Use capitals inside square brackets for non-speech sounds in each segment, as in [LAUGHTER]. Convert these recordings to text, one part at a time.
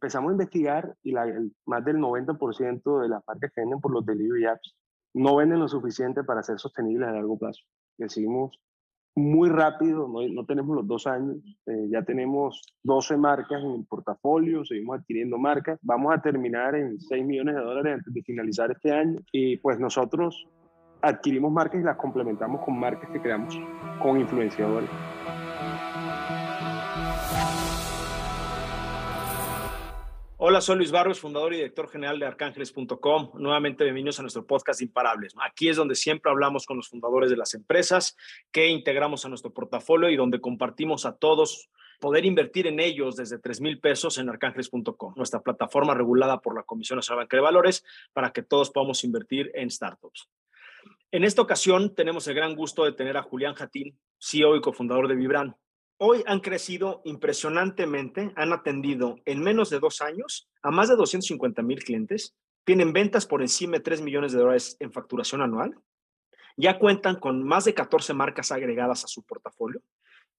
empezamos a investigar y la, más del 90% de las marcas que venden por los delivery apps no venden lo suficiente para ser sostenibles a largo plazo. Decidimos muy rápido, no, no tenemos los dos años, eh, ya tenemos 12 marcas en el portafolio, seguimos adquiriendo marcas, vamos a terminar en 6 millones de dólares antes de finalizar este año y pues nosotros adquirimos marcas y las complementamos con marcas que creamos con influenciadores. Hola, soy Luis Barros, fundador y director general de arcángeles.com. Nuevamente bienvenidos a nuestro podcast Imparables. Aquí es donde siempre hablamos con los fundadores de las empresas que integramos a nuestro portafolio y donde compartimos a todos poder invertir en ellos desde 3 mil pesos en arcángeles.com, nuestra plataforma regulada por la Comisión Nacional de Valores para que todos podamos invertir en startups. En esta ocasión tenemos el gran gusto de tener a Julián Jatín, CEO y cofundador de Vibran. Hoy han crecido impresionantemente, han atendido en menos de dos años a más de 250 mil clientes, tienen ventas por encima de 3 millones de dólares en facturación anual, ya cuentan con más de 14 marcas agregadas a su portafolio,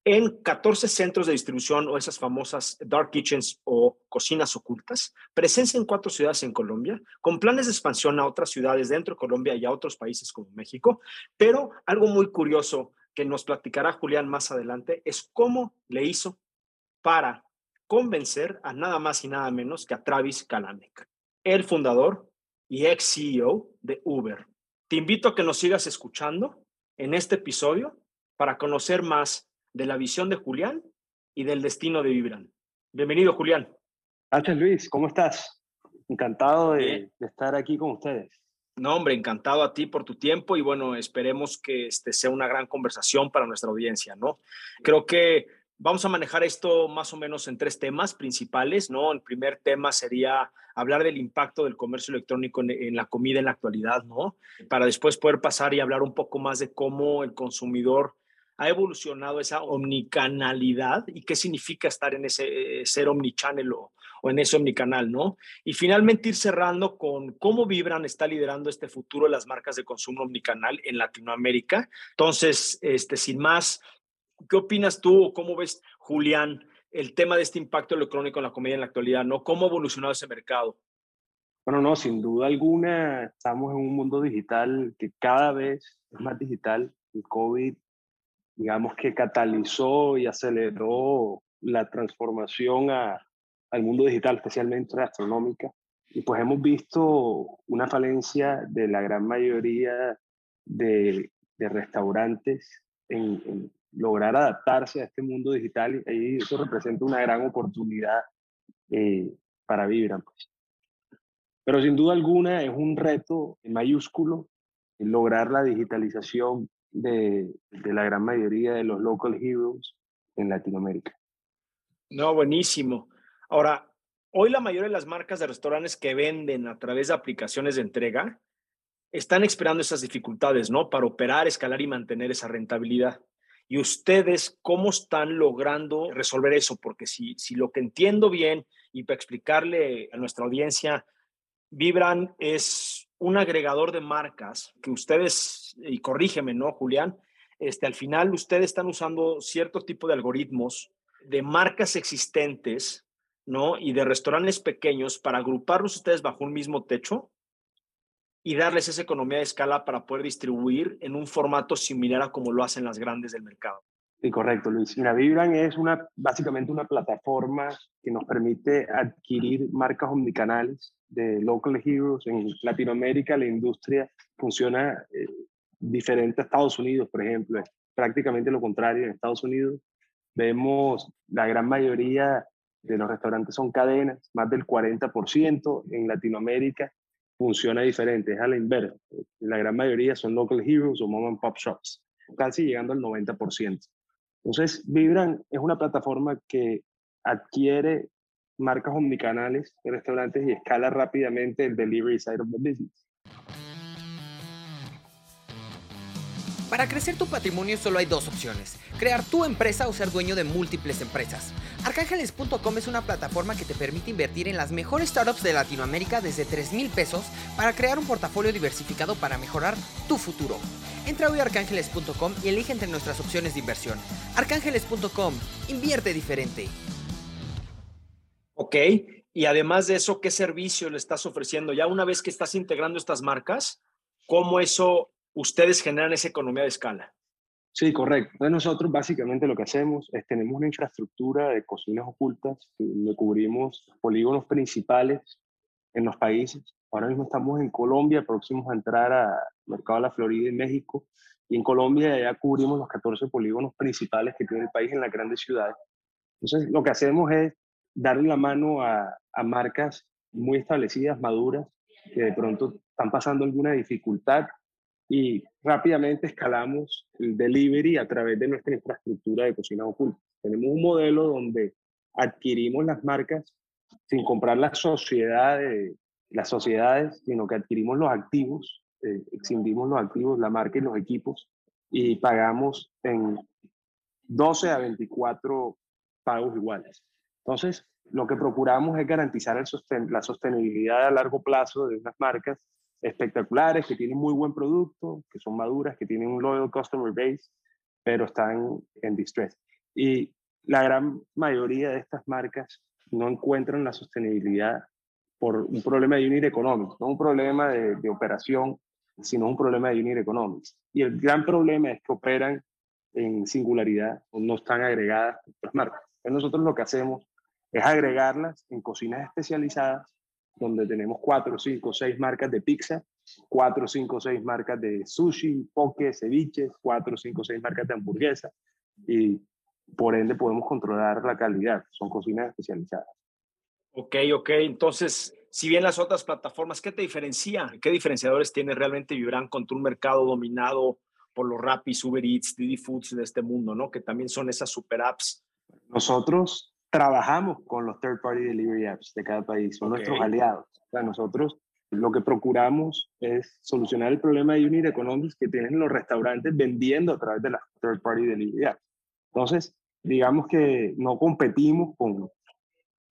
en 14 centros de distribución o esas famosas dark kitchens o cocinas ocultas, presencia en cuatro ciudades en Colombia, con planes de expansión a otras ciudades dentro de Colombia y a otros países como México, pero algo muy curioso que nos platicará Julián más adelante, es cómo le hizo para convencer a nada más y nada menos que a Travis Kalanick, el fundador y ex CEO de Uber. Te invito a que nos sigas escuchando en este episodio para conocer más de la visión de Julián y del destino de Vibran. Bienvenido, Julián. Gracias, Luis. ¿Cómo estás? Encantado de, de estar aquí con ustedes. No, hombre, encantado a ti por tu tiempo y bueno, esperemos que este sea una gran conversación para nuestra audiencia, ¿no? Creo que vamos a manejar esto más o menos en tres temas principales, ¿no? El primer tema sería hablar del impacto del comercio electrónico en, la comida en la actualidad, ¿no? Para después poder pasar y hablar un poco más de cómo el consumidor ha evolucionado esa omnicanalidad y qué significa estar en ese ser omnichannel o, o en ese omnicanal, ¿no? Y finalmente ir cerrando con cómo Vibran está liderando este futuro de las marcas de consumo omnicanal en Latinoamérica. Entonces, este, sin más, ¿qué opinas tú o cómo ves, Julián, el tema de este impacto electrónico en la comedia en la actualidad, ¿no? ¿Cómo ha evolucionado ese mercado? Bueno, no, sin duda alguna estamos en un mundo digital que cada vez es más digital. El COVID, digamos que catalizó y aceleró la transformación a, al mundo digital, especialmente astronómica. Y pues hemos visto una falencia de la gran mayoría de, restaurantes en, lograr adaptarse a este mundo digital y eso representa una gran oportunidad eh, para Vibran. Pues. Pero sin duda alguna es un reto mayúsculo lograr la digitalización de, de la gran mayoría de los local heroes en Latinoamérica. No, buenísimo. Ahora, hoy la mayoría de las marcas de restaurantes que venden a través de aplicaciones de entrega están esperando esas dificultades, ¿no? Para operar, escalar y mantener esa rentabilidad. ¿Y ustedes cómo están logrando resolver eso? Porque si, si lo que entiendo bien y para explicarle a nuestra audiencia, Vibran es un agregador de marcas que ustedes, y corrígeme, ¿no, Julián? Este, al final ustedes están usando cierto tipo de algoritmos de marcas existentes ¿no? Y de restaurantes pequeños para agruparlos ustedes bajo un mismo techo y darles esa economía de escala para poder distribuir en un formato similar a como lo hacen las grandes del mercado. Sí, correcto, Luis. Mira, Vibran es una, básicamente una plataforma que nos permite adquirir marcas omnicanales de local heroes. En Latinoamérica la industria funciona eh, diferente a Estados Unidos, por ejemplo. Es prácticamente lo contrario. En Estados Unidos vemos la gran mayoría de los restaurantes son cadenas, más del 40%. En Latinoamérica funciona diferente, es a la inversa. La gran mayoría son local heroes o mom and pop shops, casi llegando al 90%. Entonces, Vibran es una plataforma que adquiere marcas omnicanales de restaurantes y escala rápidamente el delivery side of the business. Para crecer tu patrimonio solo hay dos opciones, crear tu empresa o ser dueño de múltiples empresas. Arcángeles.com es una plataforma que te permite invertir en las mejores startups de Latinoamérica desde 3 mil pesos para crear un portafolio diversificado para mejorar tu futuro. Entra hoy a arcángeles.com y elige entre nuestras opciones de inversión. Arcángeles.com, invierte diferente. Ok, Y además de eso, ¿qué servicio le estás ofreciendo? Ya una vez que estás integrando estas marcas, ¿cómo eso ustedes generan esa economía de escala? Sí, correcto. Entonces nosotros básicamente lo que hacemos es tenemos una infraestructura de cocinas ocultas donde cubrimos polígonos principales en los países. Ahora mismo estamos en Colombia, próximos a entrar al mercado de la Florida y México. Y en Colombia ya cubrimos los 14 polígonos principales que tiene el país en las grandes ciudades. Entonces lo que hacemos es darle la mano a, a marcas muy establecidas, maduras, que de pronto están pasando alguna dificultad y rápidamente escalamos el delivery a través de nuestra infraestructura de cocina oculta. Tenemos un modelo donde adquirimos las marcas sin comprar las sociedades, las sociedades sino que adquirimos los activos, eh, los activos, la marca y los equipos, y pagamos en 12 a 24 pagos iguales. Entonces, lo que procuramos es garantizar el la sostenibilidad a largo plazo de unas marcas espectaculares, que tienen muy buen producto, que son maduras, que tienen un loyal customer base, pero están en distress. Y la gran mayoría de estas marcas no encuentran la sostenibilidad por un problema de unit económico, no un problema de, operación, sino un problema de unit economics. Y el gran problema es que operan en singularidad no están agregadas otras marcas. Entonces nosotros lo que hacemos es agregarlas en cocinas especializadas donde tenemos cuatro, cinco, seis marcas de pizza, cuatro, cinco, seis marcas de sushi, poke, ceviches, cuatro, cinco, seis marcas de hamburguesa y por ende podemos controlar la calidad. Son cocinas especializadas. Ok, ok. Entonces, si bien las otras plataformas, ¿qué te diferencia? ¿Qué diferenciadores tiene realmente Vibran contra un mercado dominado por los Rappi, Uber Eats, Didi Foods de este mundo, ¿no? Que también son esas super apps. Nosotros trabajamos con los third party delivery apps de cada país, son nuestros aliados. O sea, nosotros lo que procuramos es solucionar el problema de unit economics que tienen los restaurantes vendiendo a través de las third party delivery apps. Entonces, digamos que no competimos con,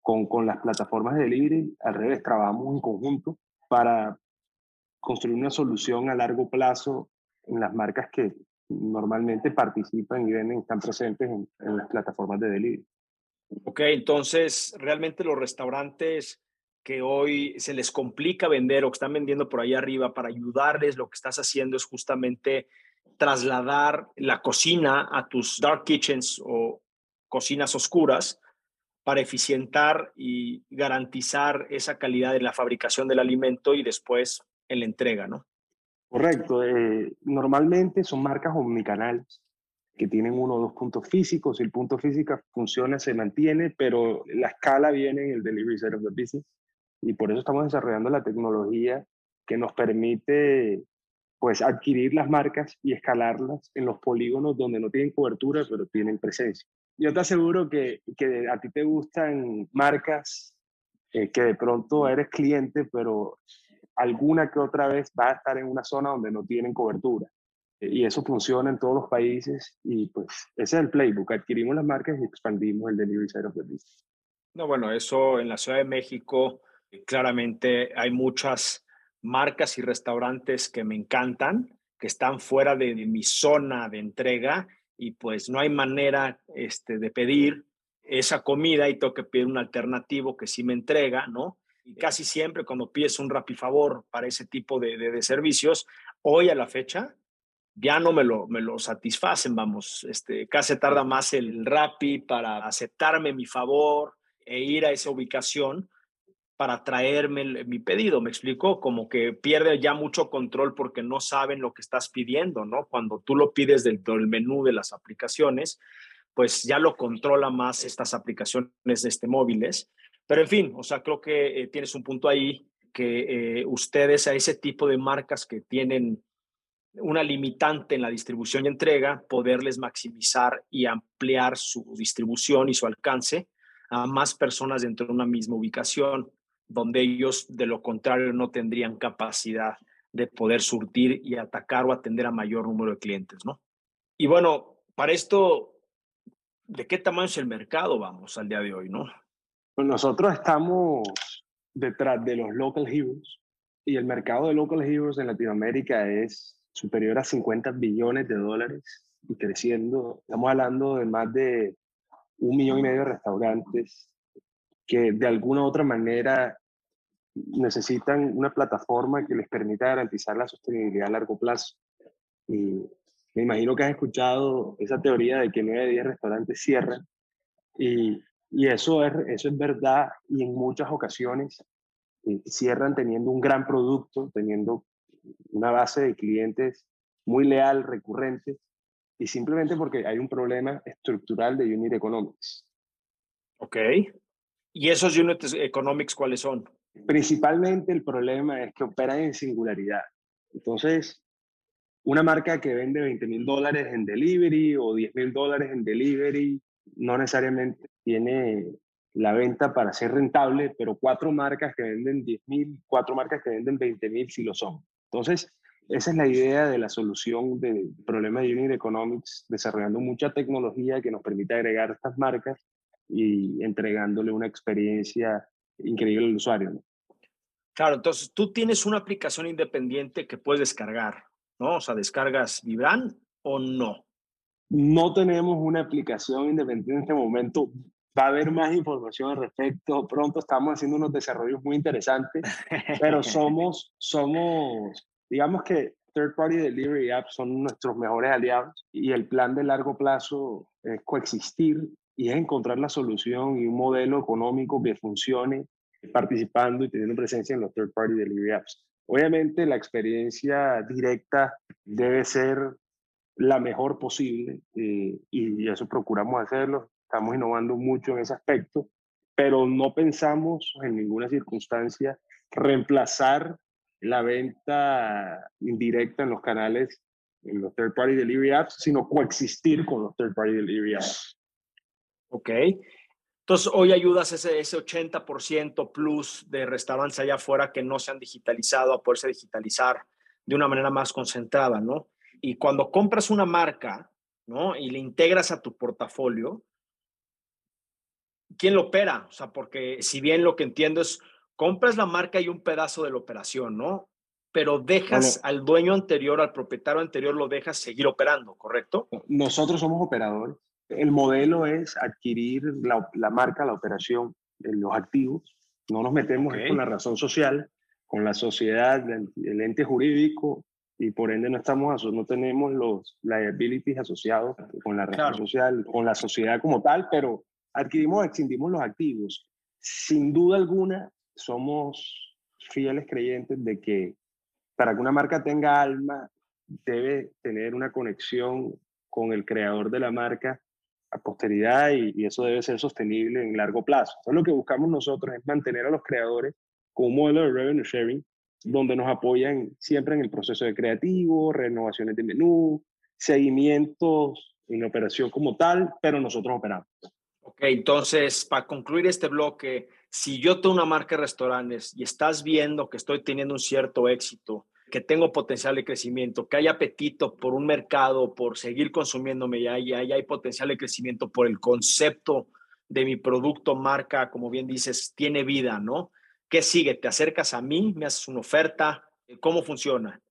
con, con las plataformas de delivery, al revés, trabajamos en conjunto para construir una solución a largo plazo en las marcas que normalmente participan y venden, están presentes en, en las plataformas de delivery. Ok, entonces realmente los restaurantes que hoy se les complica vender o que están vendiendo por ahí arriba para ayudarles, lo que estás haciendo es justamente trasladar la cocina a tus dark kitchens o cocinas oscuras para eficientar y garantizar esa calidad de la fabricación del alimento y después en la entrega, ¿no? Correcto. Eh, normalmente son marcas omnicanales que tienen uno o dos puntos físicos. Si el punto físico funciona, se mantiene, pero la escala viene en el delivery side of the business. Y por eso estamos desarrollando la tecnología que nos permite pues adquirir las marcas y escalarlas en los polígonos donde no tienen cobertura, pero tienen presencia. Yo te aseguro que, que a ti te gustan marcas eh, que de pronto eres cliente, pero alguna que otra vez va a estar en una zona donde no tienen cobertura y eso funciona en todos los países y pues ese es el playbook, adquirimos las marcas y expandimos el delivery side of the business. No, bueno, eso en la Ciudad de México claramente hay muchas marcas y restaurantes que me encantan, que están fuera de, mi zona de entrega y pues no hay manera este, de pedir esa comida y tengo que pedir un alternativo que sí me entrega, ¿no? Y casi siempre cuando pides un favor para ese tipo de, de servicios, hoy a la fecha, ya no me lo, me lo satisfacen, vamos, este, casi tarda más el Rappi para aceptarme mi favor e ir a esa ubicación para traerme mi pedido, me explico, como que pierde ya mucho control porque no saben lo que estás pidiendo, ¿no? Cuando tú lo pides del, del menú de las aplicaciones, pues ya lo controla más estas aplicaciones de este móviles. Pero en fin, o sea, creo que eh, tienes un punto ahí que eh, ustedes a ese tipo de marcas que tienen una limitante en la distribución y entrega, poderles maximizar y ampliar su distribución y su alcance a más personas dentro de una misma ubicación, donde ellos de lo contrario no tendrían capacidad de poder surtir y atacar o atender a mayor número de clientes, ¿no? Y bueno, para esto, ¿de qué tamaño es el mercado, vamos, al día de hoy, no? Pues nosotros estamos detrás de los local heroes y el mercado de local heroes en Latinoamérica es superior a 50 billones de dólares y creciendo. Estamos hablando de más de un millón y medio de restaurantes, que de alguna u otra manera necesitan una plataforma que les permita garantizar la sostenibilidad a largo plazo. Y me imagino que has escuchado esa teoría de que 9 de 10 restaurantes cierran. Y, y eso, es, eso es verdad y en muchas ocasiones eh, cierran teniendo un gran producto, teniendo una base de clientes muy leal, recurrente, y simplemente porque hay un problema estructural de unit economics. Ok. ¿Y esos unit economics cuáles son? Principalmente el problema es que operan en singularidad. Entonces, una marca que vende 20 mil dólares en delivery o 10 mil dólares en delivery no necesariamente tiene la venta para ser rentable, pero cuatro marcas que venden 10 mil, cuatro marcas que venden 20 mil sí lo son. Entonces, esa es la idea de la solución del problema de Unit Economics, desarrollando mucha tecnología que nos permite agregar estas marcas y entregándole una experiencia increíble al usuario. Claro, entonces tú tienes una aplicación independiente que puedes descargar, ¿no? O sea, ¿descargas Vibran o no? No tenemos una aplicación independiente en este momento. Va a haber más información al respecto. Pronto estamos haciendo unos desarrollos muy interesantes, pero [LAUGHS] somos, somos, digamos que third party delivery apps son nuestros mejores aliados y el plan de largo plazo es coexistir y es encontrar la solución y un modelo económico que funcione participando y teniendo presencia en los third party delivery apps. Obviamente la experiencia directa debe ser la mejor posible eh, y eso procuramos hacerlo. Estamos innovando mucho en ese aspecto, pero no pensamos en ninguna circunstancia reemplazar la venta indirecta en los canales, en los third party delivery apps, sino coexistir con los third party delivery apps. Ok. Entonces, hoy ayudas ese, ese 80% plus de restaurantes allá afuera que no se han digitalizado a poderse digitalizar de una manera más concentrada, ¿no? Y cuando compras una marca, ¿no? Y le integras a tu portafolio, ¿quién lo opera? O sea, porque si bien lo que entiendo es, compras la marca y un pedazo de la operación, ¿no? Pero dejas al dueño anterior, al propietario anterior, lo dejas seguir operando, ¿correcto? Nosotros somos operadores el modelo es adquirir la, marca, la operación, los activos. No nos metemos con la razón social, con la sociedad, el, ente jurídico, y por ende no, estamos, no tenemos los liabilities asociados con la razón social, con la sociedad como tal, pero adquirimos, extendimos los activos. Sin duda alguna, somos fieles creyentes de que para que una marca tenga alma, debe tener una conexión con el creador de la marca a posteridad y, eso debe ser sostenible en largo plazo. Entonces lo que buscamos nosotros es mantener a los creadores con un modelo de revenue sharing donde nos apoyan siempre en el proceso de creativo, renovaciones de menú, seguimientos en operación como tal, pero nosotros operamos. Ok, entonces, para concluir este bloque, si yo tengo una marca de restaurantes y estás viendo que estoy teniendo un cierto éxito, que tengo potencial de crecimiento, que hay apetito por un mercado, por seguir consumiéndome, y hay, hay potencial de crecimiento por el concepto de mi producto, marca, como bien dices, tiene vida, ¿no? ¿Qué sigue? ¿Te acercas a mí? ¿Me haces una oferta? ¿Cómo funciona?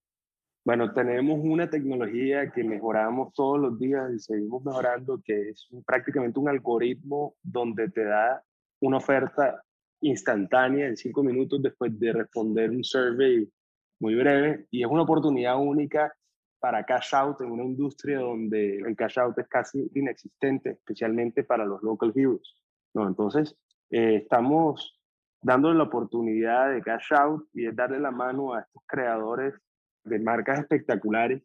Bueno, tenemos una tecnología que mejoramos todos los días y seguimos mejorando, que es prácticamente un algoritmo donde te da una oferta instantánea en cinco minutos después de responder un survey muy breve y es una oportunidad única para cash out en una industria donde el cash out es casi inexistente, especialmente para los local heroes. ¿no? Entonces, eh, estamos dándole la oportunidad de cash out y es darle la mano a estos creadores de marcas espectaculares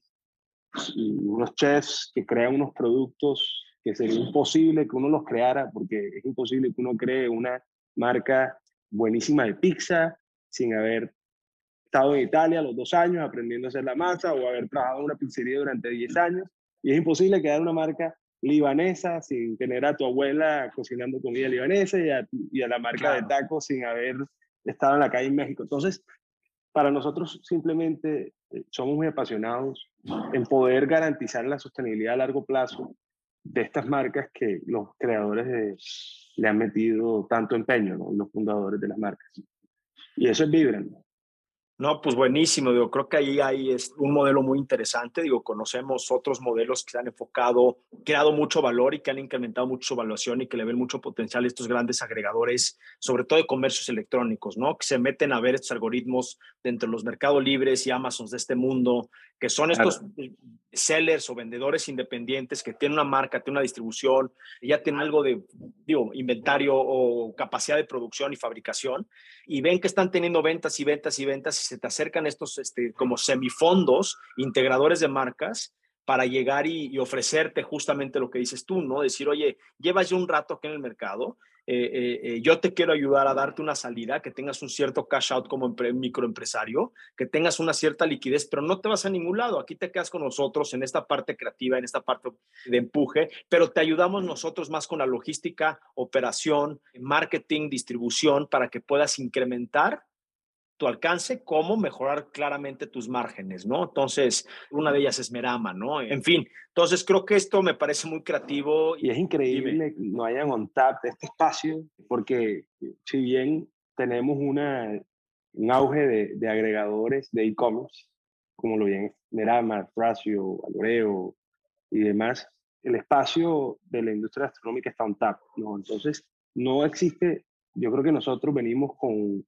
y unos chefs que crean unos productos que sería imposible que uno los creara porque es imposible que uno cree una marca buenísima de pizza sin haber estado en Italia los dos años aprendiendo a hacer la masa o haber trabajado en una pizzería durante 10 años. Y es imposible crear una marca libanesa sin tener a tu abuela cocinando comida libanesa y a, y a la marca de tacos sin haber estado en la calle en México. Entonces, para nosotros simplemente somos muy apasionados en poder garantizar la sostenibilidad a largo plazo de estas marcas que los creadores le han metido tanto empeño, los fundadores de las marcas. Y eso es Vibran. No, pues buenísimo. Digo, creo que ahí hay un modelo muy interesante. Digo, conocemos otros modelos que se han enfocado, creado mucho valor y que han incrementado mucho su evaluación y que le ven mucho potencial a estos grandes agregadores, sobre todo de comercios electrónicos, ¿no? Que se meten a ver estos algoritmos dentro de los mercados libres y Amazons de este mundo, que son estos sellers o vendedores independientes que tienen una marca, tienen una distribución, y ya tienen algo de, digo, inventario o capacidad de producción y fabricación, y ven que están teniendo ventas y ventas y ventas se te acercan estos este, como semifondos, integradores de marcas, para llegar y, ofrecerte justamente lo que dices tú, ¿no? Decir, oye, llevas ya un rato aquí en el mercado, eh, eh, eh, yo te quiero ayudar a darte una salida, que tengas un cierto cash out como microempresario, que tengas una cierta liquidez, pero no te vas a ningún lado. Aquí te quedas con nosotros en esta parte creativa, en esta parte de empuje, pero te ayudamos nosotros más con la logística, operación, marketing, distribución, para que puedas incrementar tu alcance, cómo mejorar claramente tus márgenes, ¿no? Entonces, una de ellas es Merama, ¿no? En fin, entonces creo que esto me parece muy creativo. Y es increíble que no hayan on tap este espacio, porque si bien tenemos una, un auge de, de agregadores de e-commerce, como lo bien Merama, Ratio, Aloreo y demás, el espacio de la industria gastronómica está on tap, ¿no? Entonces, no existe, yo creo que nosotros venimos con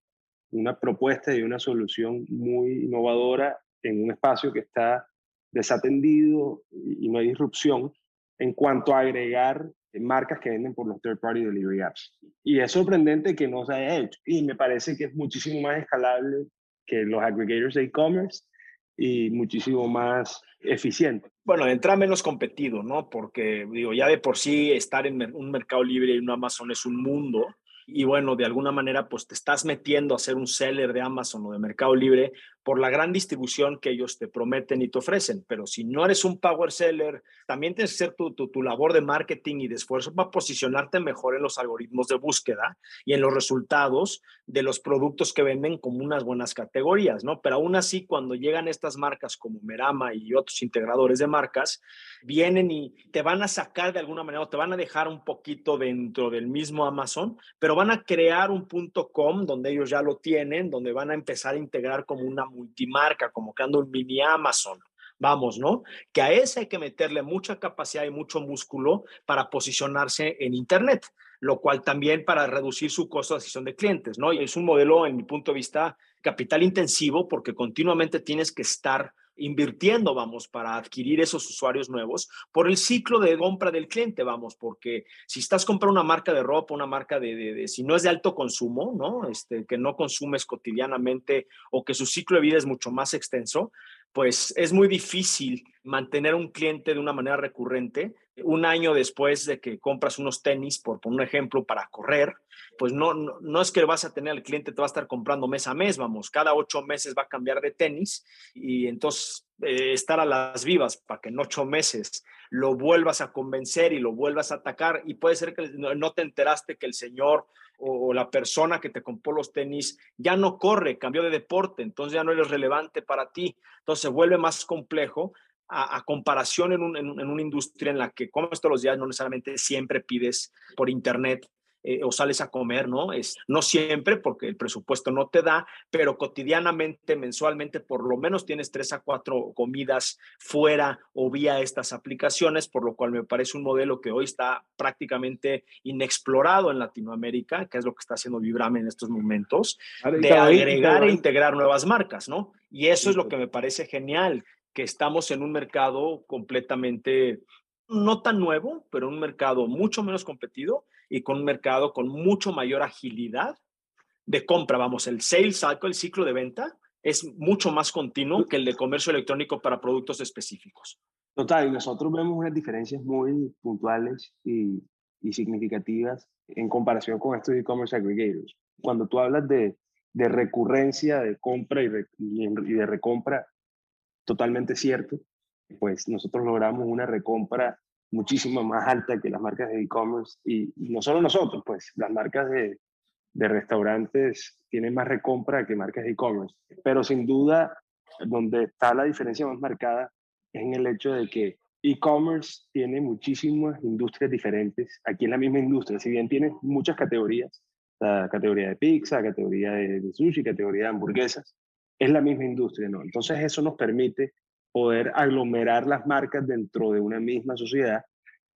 una propuesta y una solución muy innovadora en un espacio que está desatendido y no hay disrupción en cuanto a agregar marcas que venden por los third party delivery apps. Y es sorprendente que no se haya hecho y me parece que es muchísimo más escalable que los aggregators de e-commerce y muchísimo más eficiente. Bueno, entra menos competido, ¿no? Porque digo, ya de por sí estar en un mercado libre y un Amazon es un mundo y bueno, de alguna manera pues te estás metiendo a ser un seller de Amazon o de Mercado Libre por la gran distribución que ellos te prometen y te ofrecen. Pero si no eres un power seller, también tienes que hacer tu, tu, labor de marketing y de esfuerzo para posicionarte mejor en los algoritmos de búsqueda y en los resultados de los productos que venden como unas buenas categorías, ¿no? Pero aún así, cuando llegan estas marcas como Merama y otros integradores de marcas, vienen y te van a sacar de alguna manera o te van a dejar un poquito dentro del mismo Amazon, pero van a crear un punto com donde ellos ya lo tienen, donde van a empezar a integrar como una multimarca, como creando un mini Amazon. Vamos, ¿no? Que a ese hay que meterle mucha capacidad y mucho músculo para posicionarse en Internet, lo cual también para reducir su costo de adquisición de clientes, ¿no? Y es un modelo, en mi punto de vista, capital intensivo porque continuamente tienes que estar invirtiendo, vamos, para adquirir esos usuarios nuevos por el ciclo de compra del cliente, vamos, porque si estás comprando una marca de ropa, una marca de, de, si no es de alto consumo, ¿no? Este, que no consumes cotidianamente o que su ciclo de vida es mucho más extenso, pues es muy difícil mantener un cliente de una manera recurrente. Un año después de que compras unos tenis, por un ejemplo, para correr, pues no, no, es que vas a tener al cliente, te va a estar comprando mes a mes, vamos, cada ocho meses va a cambiar de tenis y entonces eh, estar a las vivas para que en ocho meses lo vuelvas a convencer y lo vuelvas a atacar. Y puede ser que no te enteraste que el señor o, la persona que te compró los tenis ya no corre, cambió de deporte, entonces ya no eres relevante para ti, entonces se vuelve más complejo a, comparación en, en, en, una industria en la que comes todos los días, no necesariamente siempre pides por internet eh, o sales a comer, ¿no? Es, no siempre porque el presupuesto no te da, pero cotidianamente, mensualmente, por lo menos tienes tres a cuatro comidas fuera o vía estas aplicaciones, por lo cual me parece un modelo que hoy está prácticamente inexplorado en Latinoamérica, que es lo que está haciendo Vibrame en estos momentos, de agregar e integrar nuevas marcas, ¿no? Y eso es lo que me parece genial, que estamos en un mercado completamente no tan nuevo, pero un mercado mucho menos competido y con un mercado con mucho mayor agilidad de compra. Vamos, el sales cycle, el ciclo de venta, es mucho más continuo que el de comercio electrónico para productos específicos. Total, y nosotros vemos unas diferencias muy puntuales y, y significativas en comparación con estos e-commerce aggregators. Cuando tú hablas de, de recurrencia de compra y, y de recompra, totalmente cierto, pues nosotros logramos una recompra muchísimo más alta que las marcas de e-commerce y, no solo nosotros, pues las marcas de, de restaurantes tienen más recompra que marcas de e-commerce, pero sin duda donde está la diferencia más marcada es en el hecho de que e-commerce tiene muchísimas industrias diferentes. Aquí en la misma industria, si bien tiene muchas categorías, la categoría de pizza, categoría de, sushi, categoría de hamburguesas, es la misma industria, ¿no? Entonces eso nos permite poder aglomerar las marcas dentro de una misma sociedad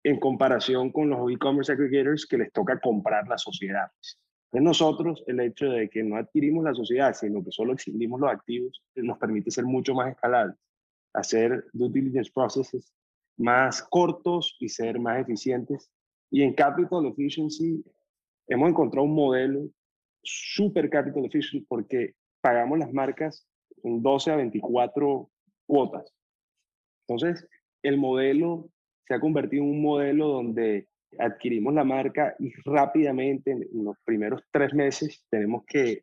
en comparación con los e-commerce aggregators que les toca comprar las sociedades. En nosotros, el hecho de que no adquirimos la sociedad, sino que solo exhibimos los activos, nos permite ser mucho más escalables, hacer due diligence processes más cortos y ser más eficientes. Y en Capital Efficiency hemos encontrado un modelo super Capital Efficient porque pagamos las marcas en 12 a 24 cuotas. Entonces, el modelo se ha convertido en un modelo donde adquirimos la marca y rápidamente, en los primeros tres meses, tenemos que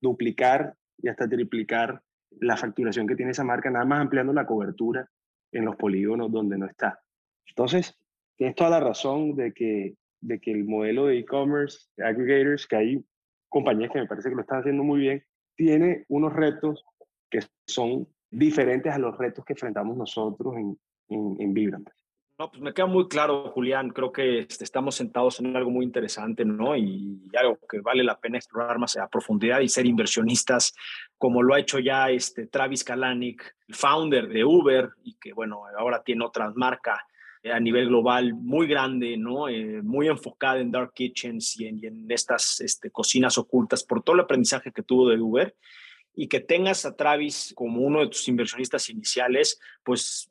duplicar y hasta triplicar la facturación que tiene esa marca, nada más ampliando la cobertura en los polígonos donde no está. Entonces, tienes toda la razón de que, de que el modelo de e-commerce, aggregators, que hay compañías que me parece que lo están haciendo muy bien, tiene unos retos que son diferentes a los retos que enfrentamos nosotros en, en, en Vibrant. No, pues me queda muy claro, Julián. Creo que este, estamos sentados en algo muy interesante, ¿no? Y, algo que vale la pena explorar más a profundidad y ser inversionistas, como lo ha hecho ya este Travis Kalanick, el founder de Uber, y que, bueno, ahora tiene otra marca eh, a nivel global muy grande, ¿no? Eh, muy enfocada en dark kitchens y en, estas este, cocinas ocultas por todo el aprendizaje que tuvo de Uber y que tengas a Travis como uno de tus inversionistas iniciales, pues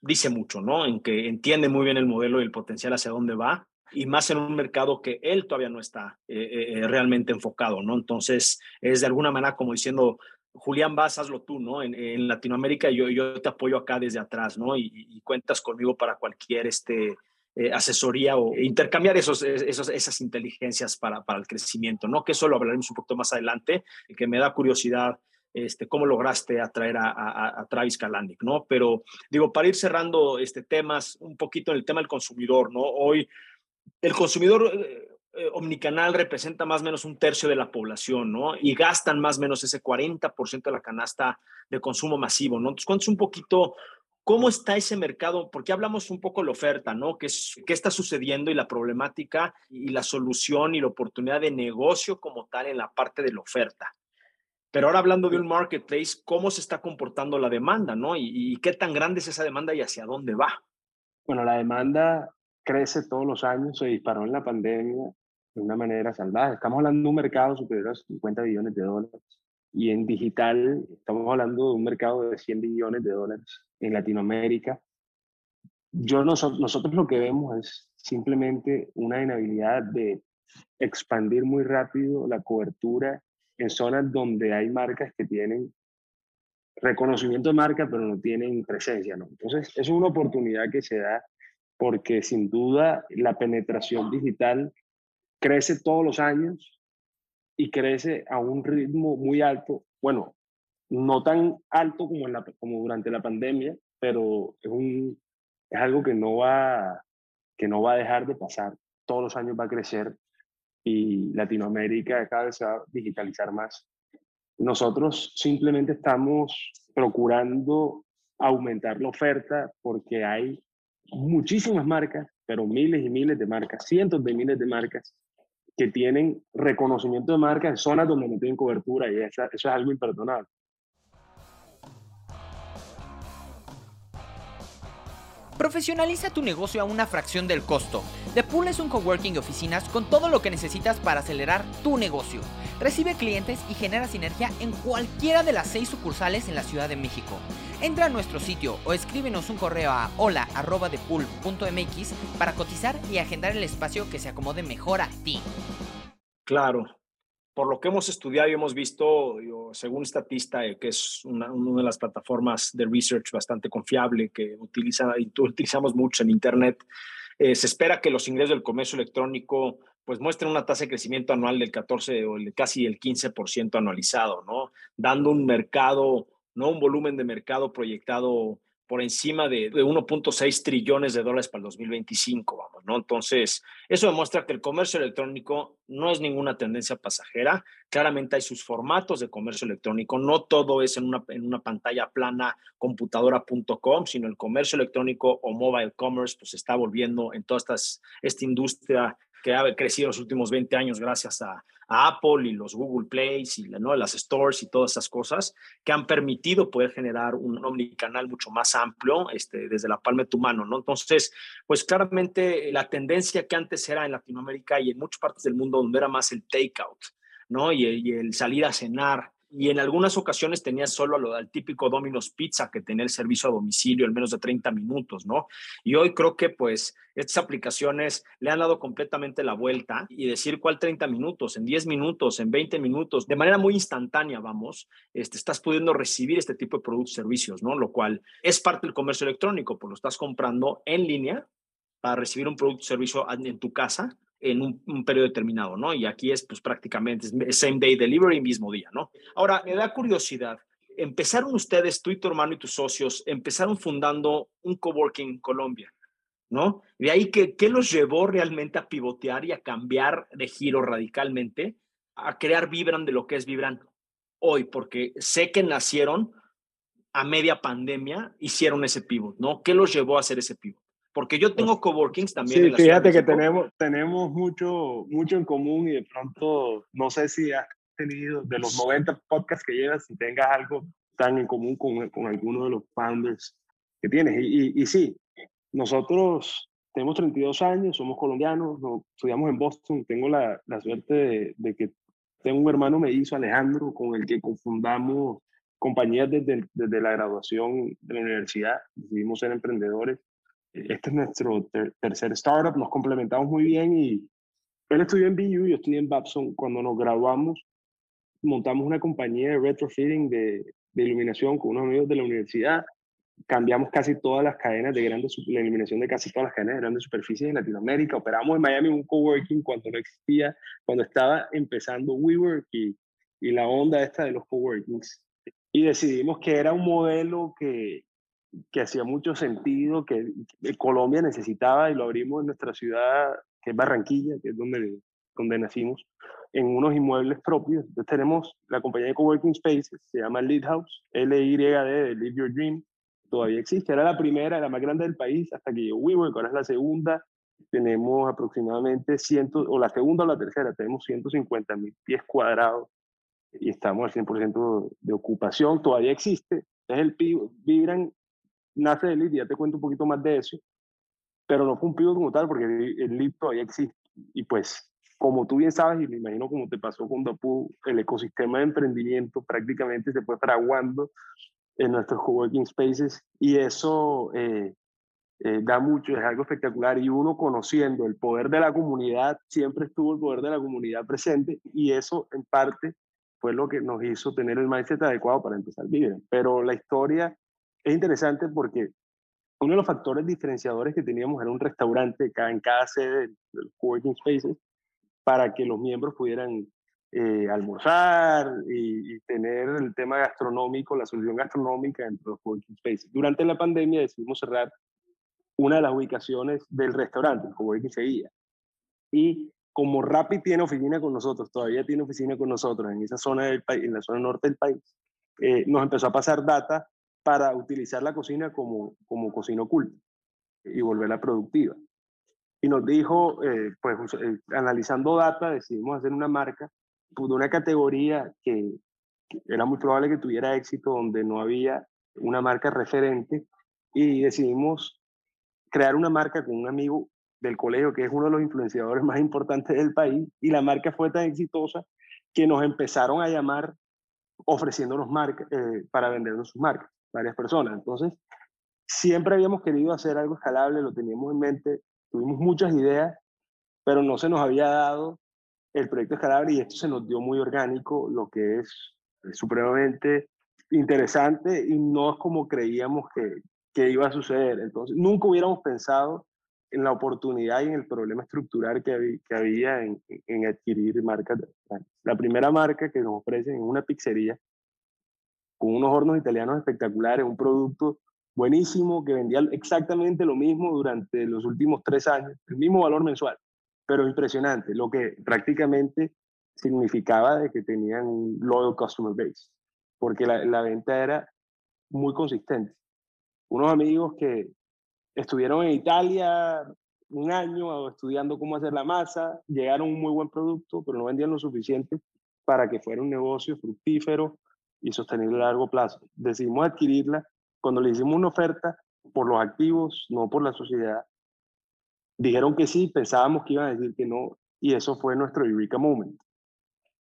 dice mucho, ¿no? En que entiende muy bien el modelo y el potencial hacia dónde va, y más en un mercado que él todavía no está eh, eh, realmente enfocado, ¿no? Entonces, es de alguna manera como diciendo, Julián, vas, hazlo tú, ¿no? En, Latinoamérica yo, yo te apoyo acá desde atrás, ¿no? Y, cuentas conmigo para cualquier este, eh, asesoría o intercambiar esos, esas inteligencias para, el crecimiento, ¿no? Que eso lo hablaremos un poquito más adelante, que me da curiosidad este, cómo lograste atraer a, Travis Kalanick, ¿no? Pero digo, para ir cerrando este temas, un poquito en el tema del consumidor, ¿no? Hoy el consumidor eh, eh, omnicanal representa más o menos un tercio de la población, ¿no? Y gastan más o menos ese 40% de la canasta de consumo masivo, ¿no? Entonces, cuéntanos un poquito ¿Cómo está ese mercado? Porque hablamos un poco de la oferta, ¿no? ¿Qué, ¿Qué, está sucediendo y la problemática y la solución y la oportunidad de negocio como tal en la parte de la oferta? Pero ahora hablando de un marketplace, ¿cómo se está comportando la demanda, no? ¿Y, qué tan grande es esa demanda y hacia dónde va? Bueno, la demanda crece todos los años, se disparó en la pandemia de una manera salvaje. Estamos hablando de un mercado superior a 50 billones de dólares. Y en digital estamos hablando de un mercado de 100 billones de dólares en Latinoamérica. Yo, nosotros, nosotros lo que vemos es simplemente una inhabilidad de expandir muy rápido la cobertura en zonas donde hay marcas que tienen reconocimiento de marca, pero no tienen presencia, ¿no? Entonces, es una oportunidad que se da porque sin duda la penetración digital crece todos los años y crece a un ritmo muy alto. Bueno, no tan alto como, en la, como durante la pandemia, pero es, algo que no, va, que no va a dejar de pasar. Todos los años va a crecer y Latinoamérica cada vez se va a digitalizar más. Nosotros simplemente estamos procurando aumentar la oferta porque hay muchísimas marcas, pero miles y miles de marcas, cientos de miles de marcas que tienen reconocimiento de marca en zonas donde no tienen cobertura y eso es algo imperdonable. Profesionaliza tu negocio a una fracción del costo. The Pool es un coworking de oficinas con todo lo que necesitas para acelerar tu negocio. Recibe clientes y genera sinergia en cualquiera de las seis sucursales en la Ciudad de México. Entra a nuestro sitio o escríbenos un correo a hola.depool.mx para cotizar y agendar el espacio que se acomode mejor a ti. Claro, por lo que hemos estudiado y hemos visto, según Statista, eh, que es una, de las plataformas de research bastante confiable que utiliza, y utilizamos mucho en Internet, eh, se espera que los ingresos del comercio electrónico pues muestren una tasa de crecimiento anual del 14 o casi el 15% anualizado, ¿no? Dando un mercado, ¿no? Un volumen de mercado proyectado por encima de, 1.6 trillones de dólares para el 2025, vamos, ¿no? Entonces, eso demuestra que el comercio electrónico no es ninguna tendencia pasajera. Claramente hay sus formatos de comercio electrónico. No todo es en una, en una pantalla plana computadora.com, sino el comercio electrónico o mobile commerce, pues está volviendo en toda esta industria que ha crecido los últimos 20 años gracias a, Apple y los Google Plays y ¿no? las stores y todas esas cosas que han permitido poder generar un omnicanal mucho más amplio este, desde la palma de tu mano, ¿no? Entonces, pues claramente la tendencia que antes era en Latinoamérica y en muchas partes del mundo donde era más el takeout, ¿no? Y el salir a cenar y en algunas ocasiones tenía solo lo, al típico Domino's Pizza que tenía el servicio a domicilio en menos de 30 minutos, ¿no? Y hoy creo que pues estas aplicaciones le han dado completamente la vuelta y decir cuál 30 minutos, en 10 minutos, en 20 minutos, de manera muy instantánea, vamos, este, estás pudiendo recibir este tipo de productos y servicios, ¿no? Lo cual es parte del comercio electrónico, pues lo estás comprando en línea para recibir un producto o servicio en tu casa en un, periodo determinado, ¿no? Y aquí es pues prácticamente same day delivery, mismo día, ¿no? Ahora, me da curiosidad, empezaron ustedes, tú y tu hermano y tus socios, empezaron fundando un coworking en Colombia, ¿no? De ahí que, ¿qué los llevó realmente a pivotear y a cambiar de giro radicalmente, a crear Vibran de lo que es Vibran hoy? Porque sé que nacieron a media pandemia, hicieron ese pivot, ¿no? ¿Qué los llevó a hacer ese pivot? Porque yo tengo coworkings también. Sí, fíjate que tenemos, tenemos mucho, mucho en común y de pronto no sé si has tenido de los 90 podcasts que llevas, si tengas algo tan en común con, con alguno de los founders que tienes. Y, y, sí, nosotros tenemos 32 años, somos colombianos, estudiamos en Boston, tengo la, la suerte de, de, que tengo un hermano me hizo Alejandro, con el que confundamos compañías desde, desde la graduación de la universidad, decidimos ser emprendedores este es nuestro tercer startup, nos complementamos muy bien y él estudió en BU, yo estudié en Babson. Cuando nos graduamos, montamos una compañía de retrofitting de, de iluminación con unos amigos de la universidad. Cambiamos casi todas las cadenas de grandes, la iluminación de casi todas las cadenas de grandes superficies en Latinoamérica. Operamos en Miami un coworking cuando no existía, cuando estaba empezando WeWork y, y la onda esta de los coworkings. Y decidimos que era un modelo que, que hacía mucho sentido, que Colombia necesitaba y lo abrimos en nuestra ciudad, que es Barranquilla, que es donde, donde nacimos, en unos inmuebles propios. Entonces tenemos la compañía de coworking spaces, se llama Lead House, L-Y-D, Live Your Dream, todavía existe. Era la primera, la más grande del país, hasta que llegó WeWork, ahora es la segunda. Tenemos aproximadamente ciento, o la segunda o la tercera, tenemos 150 mil pies cuadrados y estamos al 100% de ocupación, todavía existe. Es el Vibran nace de Lead, ya te cuento un poquito más de eso, pero no fue un pivot como tal porque el Lead todavía existe. Y pues, como tú bien sabes, y me imagino como te pasó con Dapu, el ecosistema de emprendimiento prácticamente se fue fraguando en nuestros coworking spaces y eso eh, eh, da mucho, es algo espectacular. Y uno conociendo el poder de la comunidad, siempre estuvo el poder de la comunidad presente y eso en parte fue lo que nos hizo tener el mindset adecuado para empezar a vivir. Pero la historia es interesante porque uno de los factores diferenciadores que teníamos era un restaurante en cada sede de los coworking spaces para que los miembros pudieran eh, almorzar y, tener el tema gastronómico, la solución gastronómica entre los coworking spaces. Durante la pandemia decidimos cerrar una de las ubicaciones del restaurante, el coworking seguía. Y como Rappi tiene oficina con nosotros, todavía tiene oficina con nosotros en esa zona del país, en la zona norte del país, eh, nos empezó a pasar data para utilizar la cocina como, como cocina oculta y volverla productiva. Y nos dijo, eh, pues eh, analizando data, decidimos hacer una marca pues, de una categoría que, era muy probable que tuviera éxito, donde no había una marca referente, y decidimos crear una marca con un amigo del colegio, que es uno de los influenciadores [LAUGHS] más importantes del país, y la marca fue tan exitosa que nos empezaron a llamar ofreciéndonos marca, eh, para vendernos sus marcas varias personas. Entonces, siempre habíamos querido hacer algo escalable, lo teníamos en mente, tuvimos muchas ideas, pero no se nos había dado el proyecto escalable y esto se nos dio muy orgánico, lo que es, supremamente interesante y no es como creíamos que, que iba a suceder. Entonces, nunca hubiéramos pensado en la oportunidad y en el problema estructural que había, que había en, en, adquirir marcas. La primera marca que nos ofrecen es una pizzería con unos hornos italianos espectaculares, un producto buenísimo que vendía exactamente lo mismo durante los últimos tres años, el mismo valor mensual, pero impresionante, lo que prácticamente significaba de que tenían un loyal customer base, porque la, la venta era muy consistente. Unos amigos que estuvieron en Italia un año estudiando cómo hacer la masa, llegaron un muy buen producto, pero no vendían lo suficiente para que fuera un negocio fructífero y sostenible a largo plazo. Decidimos adquirirla cuando le hicimos una oferta por los activos, no por la sociedad. Dijeron que sí, pensábamos que iban a decir que no, y eso fue nuestro Eureka Moment.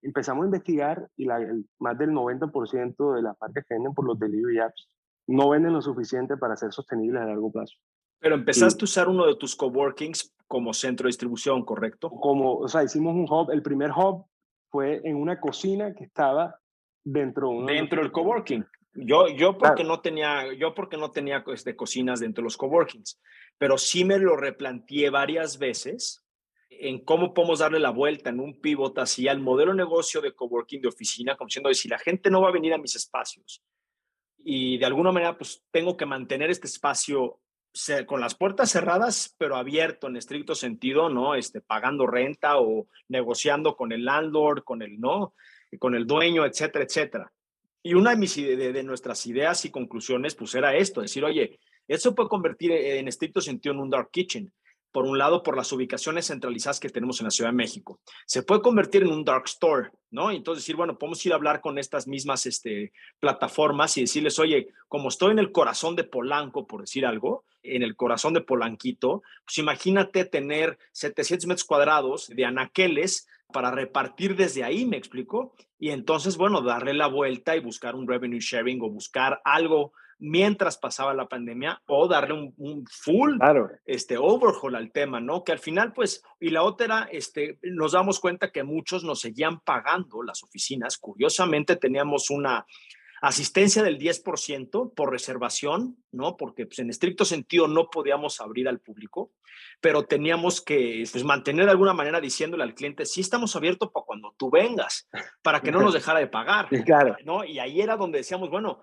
Empezamos a investigar y la, más del 90% de las marcas que venden por los delivery apps no venden lo suficiente para ser sostenibles a largo plazo. Pero empezaste a usar uno de tus coworkings como centro de distribución, ¿correcto? Como, o sea, hicimos un hub. El primer hub fue en una cocina que estaba dentro de dentro del coworking. Yo, yo porque no tenía, yo porque no tenía este, cocinas dentro de los coworkings, pero sí me lo replanteé varias veces en cómo podemos darle la vuelta en un pivot así al modelo de negocio de coworking de oficina, como diciendo, si la gente no va a venir a mis espacios y de alguna manera pues tengo que mantener este espacio con las puertas cerradas, pero abierto en estricto sentido, ¿no? Este, pagando renta o negociando con el landlord, con el, ¿no? Con el dueño, etcétera, etcétera. Y una de, de, nuestras ideas y conclusiones, pues era esto, decir, oye, eso puede convertir en estricto sentido en un dark kitchen por un lado, por las ubicaciones centralizadas que tenemos en la Ciudad de México. Se puede convertir en un dark store, ¿no? Entonces decir, bueno, podemos ir a hablar con estas mismas este, plataformas y decirles, oye, como estoy en el corazón de Polanco, por decir algo, en el corazón de Polanquito, pues imagínate tener 700 metros cuadrados de anaqueles para repartir desde ahí, ¿me explico? Y entonces, bueno, darle la vuelta y buscar un revenue sharing o buscar algo mientras pasaba la pandemia o darle un, full este, overhaul al tema, ¿no? Que al final, pues, y la otra era, este, nos damos cuenta que muchos nos seguían pagando las oficinas. Curiosamente, teníamos una asistencia del 10% por reservación, ¿no? Porque pues, en estricto sentido no podíamos abrir al público, pero teníamos que pues, mantener de alguna manera diciéndole al cliente, sí estamos abiertos para cuando tú vengas, para que no nos [LAUGHS] dejara de pagar, claro. ¿no? Y ahí era donde decíamos, bueno,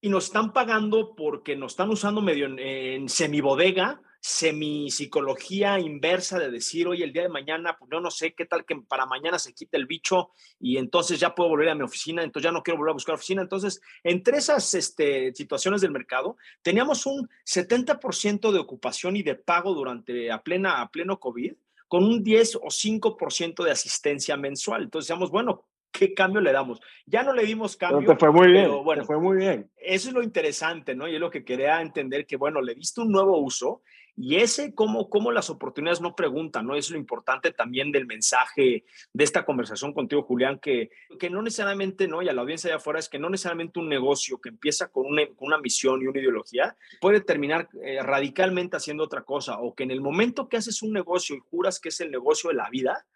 y nos están pagando porque nos están usando medio en, en semibodega, semipsicología inversa de decir, oye, el día de mañana, pues yo no sé qué tal que para mañana se quite el bicho y entonces ya puedo volver a mi oficina, entonces ya no quiero volver a buscar oficina. Entonces, entre esas este, situaciones del mercado, teníamos un 70% de ocupación y de pago durante a, plena, a pleno COVID con un 10 o 5% de asistencia mensual. Entonces, decíamos, bueno, ¿qué cambio le damos? Ya no le dimos cambio. te fue muy bien. bueno, fue muy bien. Eso es lo interesante, ¿no? Y es lo que quería entender que, bueno, le diste un nuevo uso y ese, cómo, cómo las oportunidades no preguntan, ¿no? Es lo importante también del mensaje de esta conversación contigo, Julián, que, que no necesariamente, ¿no? Y a la audiencia de afuera es que no necesariamente un negocio que empieza con una, con una misión y una ideología puede terminar eh, radicalmente haciendo otra cosa, o que en el momento que haces un negocio y juras que es el negocio de la vida,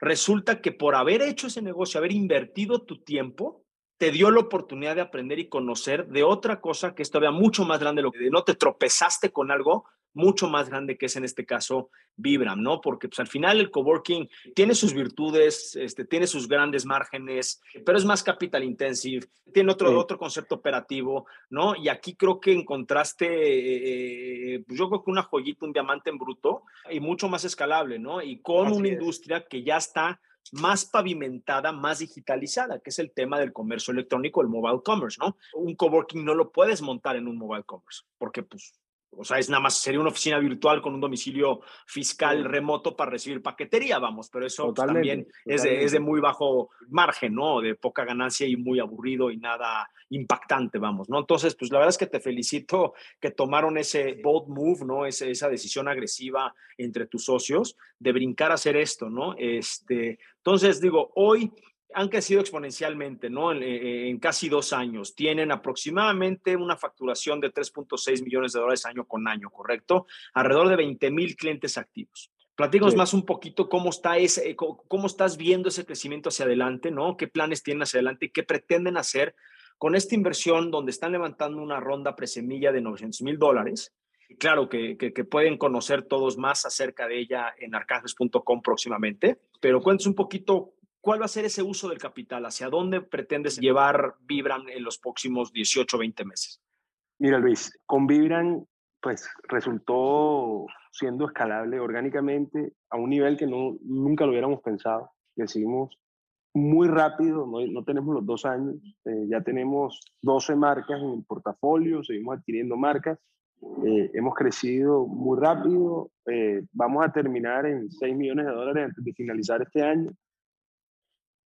resulta que por haber hecho ese negocio, haber invertido tu tiempo, te dio la oportunidad de aprender y conocer de otra cosa que es todavía mucho más grande, lo que no te tropezaste con algo mucho más grande que es en este caso Vibram, ¿no? Porque pues al final el coworking tiene sus virtudes, este, tiene sus grandes márgenes, pero es más capital intensive, tiene otro, otro concepto operativo, ¿no? Y aquí creo que encontraste, eh, eh, pues yo creo que una joyita, un diamante en bruto y mucho más escalable, ¿no? Y con una industria que ya está más pavimentada, más digitalizada, que es el tema del comercio electrónico, el mobile commerce, ¿no? Un coworking no lo puedes montar en un mobile commerce, porque pues o sea, es nada más, sería una oficina virtual con un domicilio fiscal remoto para recibir paquetería, vamos, pero eso pues, también Es, de, es, de, muy bajo margen, ¿no? De poca ganancia y muy aburrido y nada impactante, vamos, ¿no? Entonces, pues la verdad es que te felicito que tomaron ese bold move, ¿no? Ese, esa decisión agresiva entre tus socios de brincar a hacer esto, ¿no? Este, entonces, digo, hoy han crecido exponencialmente, ¿no? Eh, en, casi dos años. Tienen aproximadamente una facturación de 3.6 millones de dólares año con año, ¿correcto? Alrededor de 20 mil clientes activos. Platícanos más un poquito cómo, está ese, cómo estás viendo ese crecimiento hacia adelante, ¿no? ¿Qué planes tienen hacia adelante y qué pretenden hacer con esta inversión donde están levantando una ronda presemilla de 900 mil dólares? Claro que, que, que, pueden conocer todos más acerca de ella en arcanges.com próximamente, pero cuéntanos un poquito ¿Cuál va a ser ese uso del capital? ¿Hacia dónde pretendes llevar Vibran en los próximos 18 o 20 meses? Mira, Luis, con Vibran, pues resultó siendo escalable orgánicamente a un nivel que no, nunca lo hubiéramos pensado. Decidimos muy rápido, no, no tenemos los dos años, eh, ya tenemos 12 marcas en el portafolio, seguimos adquiriendo marcas Eh, hemos crecido muy rápido. Eh, vamos a terminar en 6 millones de dólares antes de finalizar este año,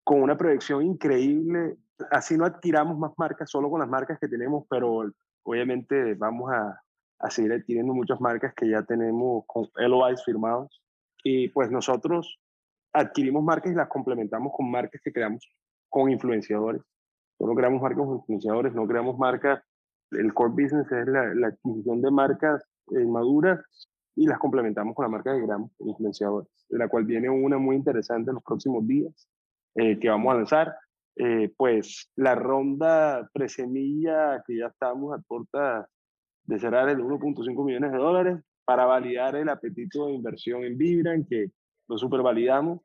con una proyección increíble. Así no adquiramos más marcas, solo con las marcas que tenemos, pero obviamente vamos a, a seguir adquiriendo muchas marcas que ya tenemos con LOIs firmados. Y pues nosotros adquirimos marcas y las complementamos con marcas que creamos con influenciadores. Solo creamos marcas con influenciadores, no creamos marcas. El core business es la, adquisición de marcas eh, maduras y las complementamos con la marca de con influenciadores, de la cual viene una muy interesante en los próximos días eh, que vamos a lanzar. Eh, pues la ronda presemilla que ya estamos a puerta de cerrar el 1.5 millones de dólares para validar el apetito de inversión en Vibran, que lo super validamos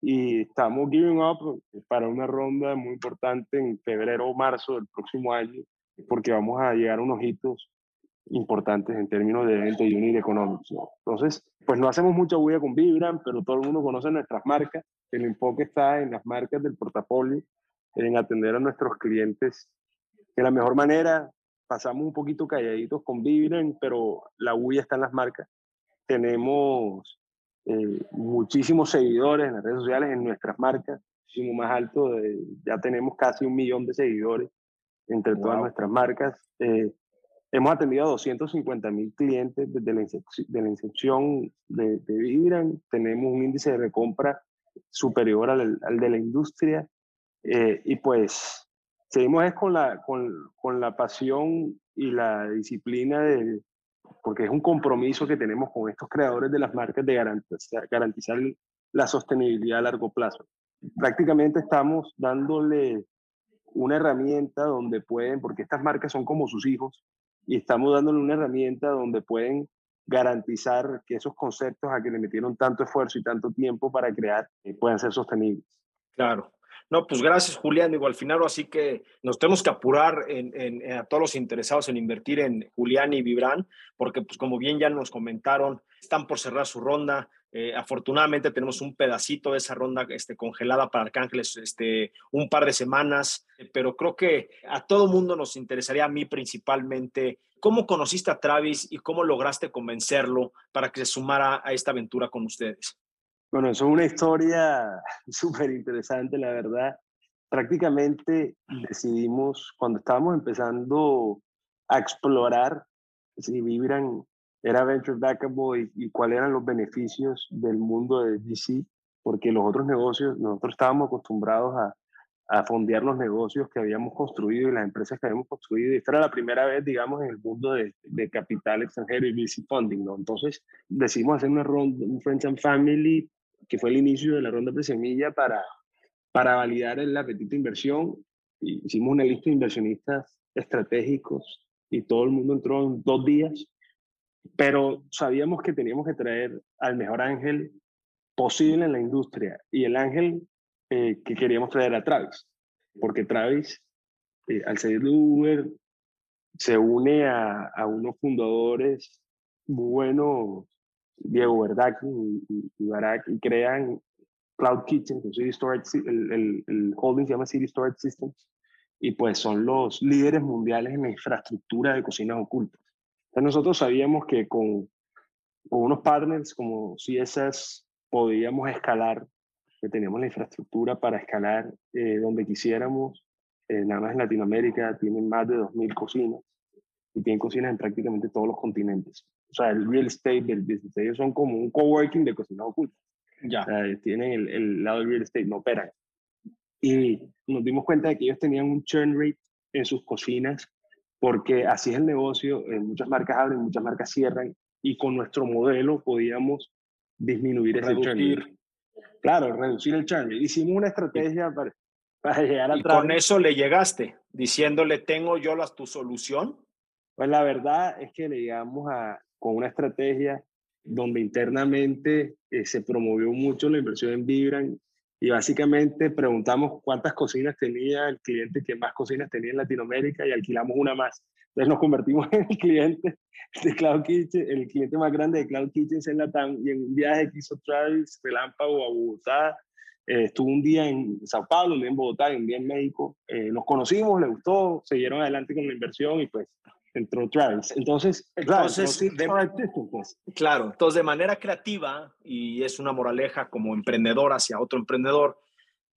y estamos giving up para una ronda muy importante en febrero o marzo del próximo año, porque vamos a llegar a unos hitos importantes en términos de eventos y unir económicos. Entonces, pues no hacemos mucha bulla con Vibran, pero todo el mundo conoce nuestras marcas. El enfoque está en las marcas del portafolio, en atender a nuestros clientes de la mejor manera, pasamos un poquito calladitos con Vibren, pero la huella está en las marcas. Tenemos eh, muchísimos seguidores en las redes sociales, en nuestras marcas, muchísimo más alto, ya tenemos casi un millón de seguidores entre todas nuestras marcas. Eh, hemos atendido a 250 mil clientes desde la, de la incepción de, de Vibran, tenemos un índice de recompra superior al, al de la industria eh, y pues seguimos es con la, con, con la pasión y la disciplina de, porque es un compromiso que tenemos con estos creadores de las marcas de garantizar, garantizar la sostenibilidad a largo plazo. Prácticamente estamos dándole una herramienta donde pueden, porque estas marcas son como sus hijos, y estamos dándole una herramienta donde pueden garantizar que esos conceptos a que le metieron tanto esfuerzo y tanto tiempo para crear eh, puedan ser sostenibles. Claro. No, pues gracias, Julián. Digo, al final, así que nos tenemos que apurar en, a todos los interesados en invertir en Julián y Vibran, porque, pues, como bien ya nos comentaron, están por cerrar su ronda. Eh, afortunadamente tenemos un pedacito de esa ronda este, congelada para Arcángeles este, un par de semanas, pero creo que a todo mundo nos interesaría, a mí principalmente, cómo conociste a Travis y cómo lograste convencerlo para que se sumara a esta aventura con ustedes. Bueno, es una historia [LAUGHS] súper interesante, la verdad. Prácticamente decidimos, cuando estábamos empezando a explorar si Vibran era venture backable y, y cuáles eran los beneficios del mundo de VC, porque los otros negocios, nosotros estábamos acostumbrados a, a fondear los negocios que habíamos construido y las empresas que habíamos construido. Y esta era la primera vez, digamos, en el mundo de, de capital extranjero y VC funding, ¿no? Entonces decidimos hacer una ronda, un Friends and Family que fue el inicio de la ronda de semilla para, para validar el apetito de inversión. Hicimos una lista de inversionistas estratégicos y todo el mundo entró en dos días, pero sabíamos que teníamos que traer al mejor ángel posible en la industria y el ángel eh, que queríamos traer a Travis, porque Travis, eh, al salir de Uber, se une a, a unos fundadores buenos Diego Verdac y, y, Barak, y crean Cloud Kitchen, City Storage, el, el, el, holding se llama City Storage Systems, y pues son los líderes mundiales en la infraestructura de cocinas ocultas. Entonces nosotros sabíamos que con, con unos partners como CSS podíamos escalar, que teníamos la infraestructura para escalar eh, donde quisiéramos, eh, nada más en Latinoamérica tienen más de 2.000 cocinas y tienen cocinas en prácticamente todos los continentes o sea, el real estate del business. Ellos son como un coworking de cocina oculta. Ya. tienen el, el, lado del real estate, no operan. Y nos dimos cuenta de que ellos tenían un churn rate en sus cocinas, porque así es el negocio. muchas marcas abren, muchas marcas cierran, y con nuestro modelo podíamos disminuir ese churn rate. Claro, reducir el churn. Hicimos una estrategia para, [LAUGHS] para llegar a. Y con eso le llegaste, diciéndole, tengo yo las, tu solución. Pues la verdad es que le llegamos a, con una estrategia donde internamente eh, se promovió mucho la inversión en Vibran y básicamente preguntamos cuántas cocinas tenía el cliente que más cocinas tenía en Latinoamérica y alquilamos una más. Entonces nos convertimos [LAUGHS] en el cliente de Cloud Kitchen, el cliente más grande de Cloud Kitchen en Latam y en un viaje que hizo Travis relámpago a Bogotá. Eh, estuvo un día en Sao Paulo, un día en Bogotá y un día en México. Eh, nos conocimos, le gustó, siguieron adelante con la inversión y pues entró Travis. Entonces, entonces claro, entonces de manera creativa, y es una moraleja como emprendedor hacia otro emprendedor,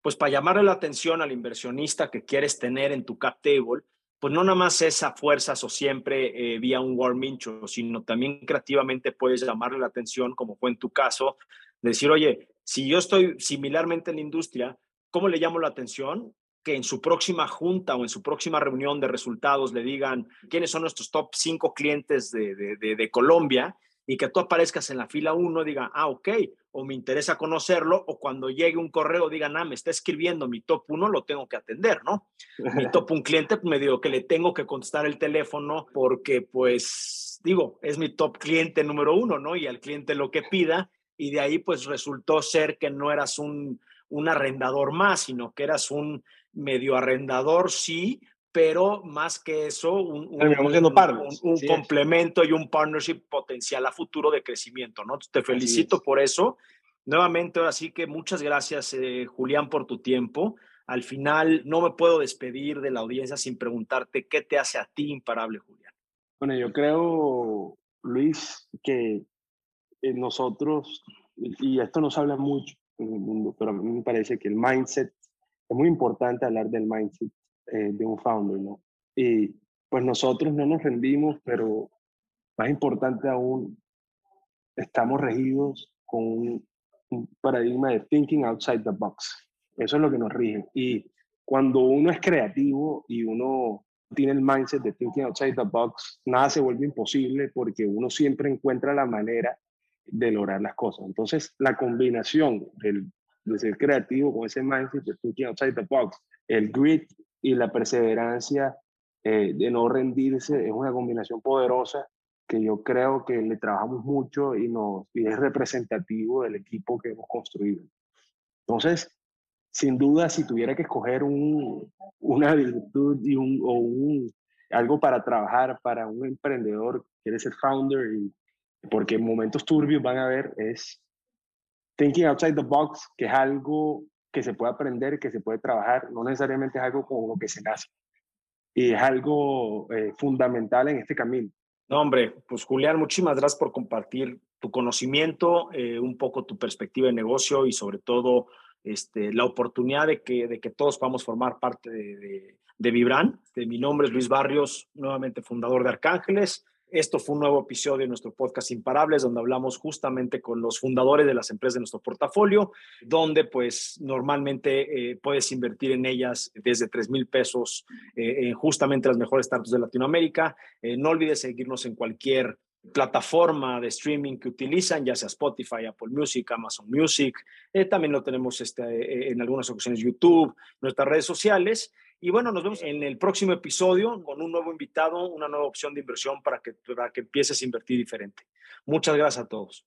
pues para llamarle la atención al inversionista que quieres tener en tu cap table, pues no nada más esa fuerza o siempre eh, vía un warm intro, sino también creativamente puedes llamarle la atención, como fue en tu caso, decir, oye, si yo estoy similarmente en la industria, ¿cómo le llamo la atención? Que en su próxima junta o en su próxima reunión de resultados le digan quiénes son nuestros top cinco clientes de, de, de Colombia y que tú aparezcas en la fila 1, diga, ah, ok, o me interesa conocerlo, o cuando llegue un correo digan, ah, me está escribiendo mi top 1, lo tengo que atender, ¿no? Mi [LAUGHS] top un cliente, pues me digo que le tengo que contestar el teléfono porque, pues, digo, es mi top cliente número uno, ¿no? Y al cliente lo que pida, y de ahí, pues, resultó ser que no eras un, un arrendador más, sino que eras un medio arrendador, sí, pero más que eso, un, un, complemento y un partnership potencial a futuro de crecimiento, ¿no? Te felicito por eso. Nuevamente, ahora sí que muchas gracias, eh, Julián, por tu tiempo. Al final, no me puedo despedir de la audiencia sin preguntarte qué te hace a ti imparable, Julián. Bueno, yo creo, Luis, que nosotros, y esto nos habla mucho en el mundo, pero a mí me parece que el mindset, es muy importante hablar del mindset eh, de un founder, ¿no? Y pues nosotros no nos rendimos, pero más importante aún, estamos regidos con un, paradigma de thinking outside the box. Eso es lo que nos rige. Y cuando uno es creativo y uno tiene el mindset de thinking outside the box, nada se vuelve imposible porque uno siempre encuentra la manera de lograr las cosas. Entonces, la combinación del, de ser creativo con ese mindset de thinking outside the box, el grit y la perseverancia eh, de no rendirse es una combinación poderosa que yo creo que le trabajamos mucho y, nos, y es representativo del equipo que hemos construido. Entonces, sin duda, si tuviera que escoger un, una virtud y un, o un, algo para trabajar para un emprendedor que quiere ser founder, y, porque momentos turbios van a haber, es thinking outside the box, que es algo que se puede aprender, que se puede trabajar, no necesariamente es algo con lo que se nace. Y es algo eh, fundamental en este camino. No, hombre, pues Julián, muchísimas gracias por compartir tu conocimiento, eh, un poco tu perspectiva de negocio y sobre todo este, la oportunidad de que, de que todos podamos formar parte de, de, de Vibran. De, mi nombre es Luis Barrios, nuevamente fundador de Arcángeles. Esto fue un nuevo episodio de nuestro podcast Imparables, donde hablamos justamente con los fundadores de las empresas de nuestro portafolio, donde pues normalmente eh, puedes invertir en ellas desde 3 mil pesos eh, en justamente las mejores startups de Latinoamérica. Eh, no olvides seguirnos en cualquier plataforma de streaming que utilizan, ya sea Spotify, Apple Music, Amazon Music. también lo tenemos este, en algunas ocasiones YouTube, nuestras redes sociales. Y bueno, nos vemos en el próximo episodio con un nuevo invitado, una nueva opción de inversión para que, para que empieces a invertir diferente. Muchas gracias a todos.